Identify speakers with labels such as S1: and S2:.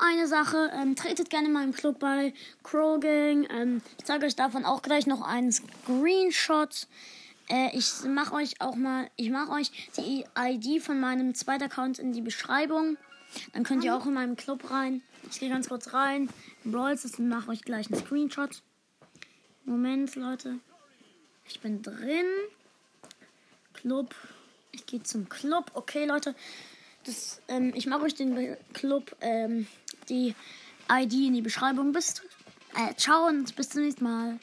S1: eine Sache, ähm, tretet gerne in meinem Club bei Crow Gang. Ähm, ich zeige euch davon auch gleich noch einen Screenshot. Äh, ich mache euch auch mal, ich mache euch die ID von meinem zweiten Account in die Beschreibung. Dann könnt ihr auch in meinem Club rein. Ich gehe ganz kurz rein. Brawls und mache euch gleich einen Screenshot. Moment, Leute. Ich bin drin. Club. Ich gehe zum Club. Okay, Leute. Das, ähm, ich mache euch den Club, ähm, die ID in die Beschreibung. Bis, äh, ciao und bis zum nächsten Mal.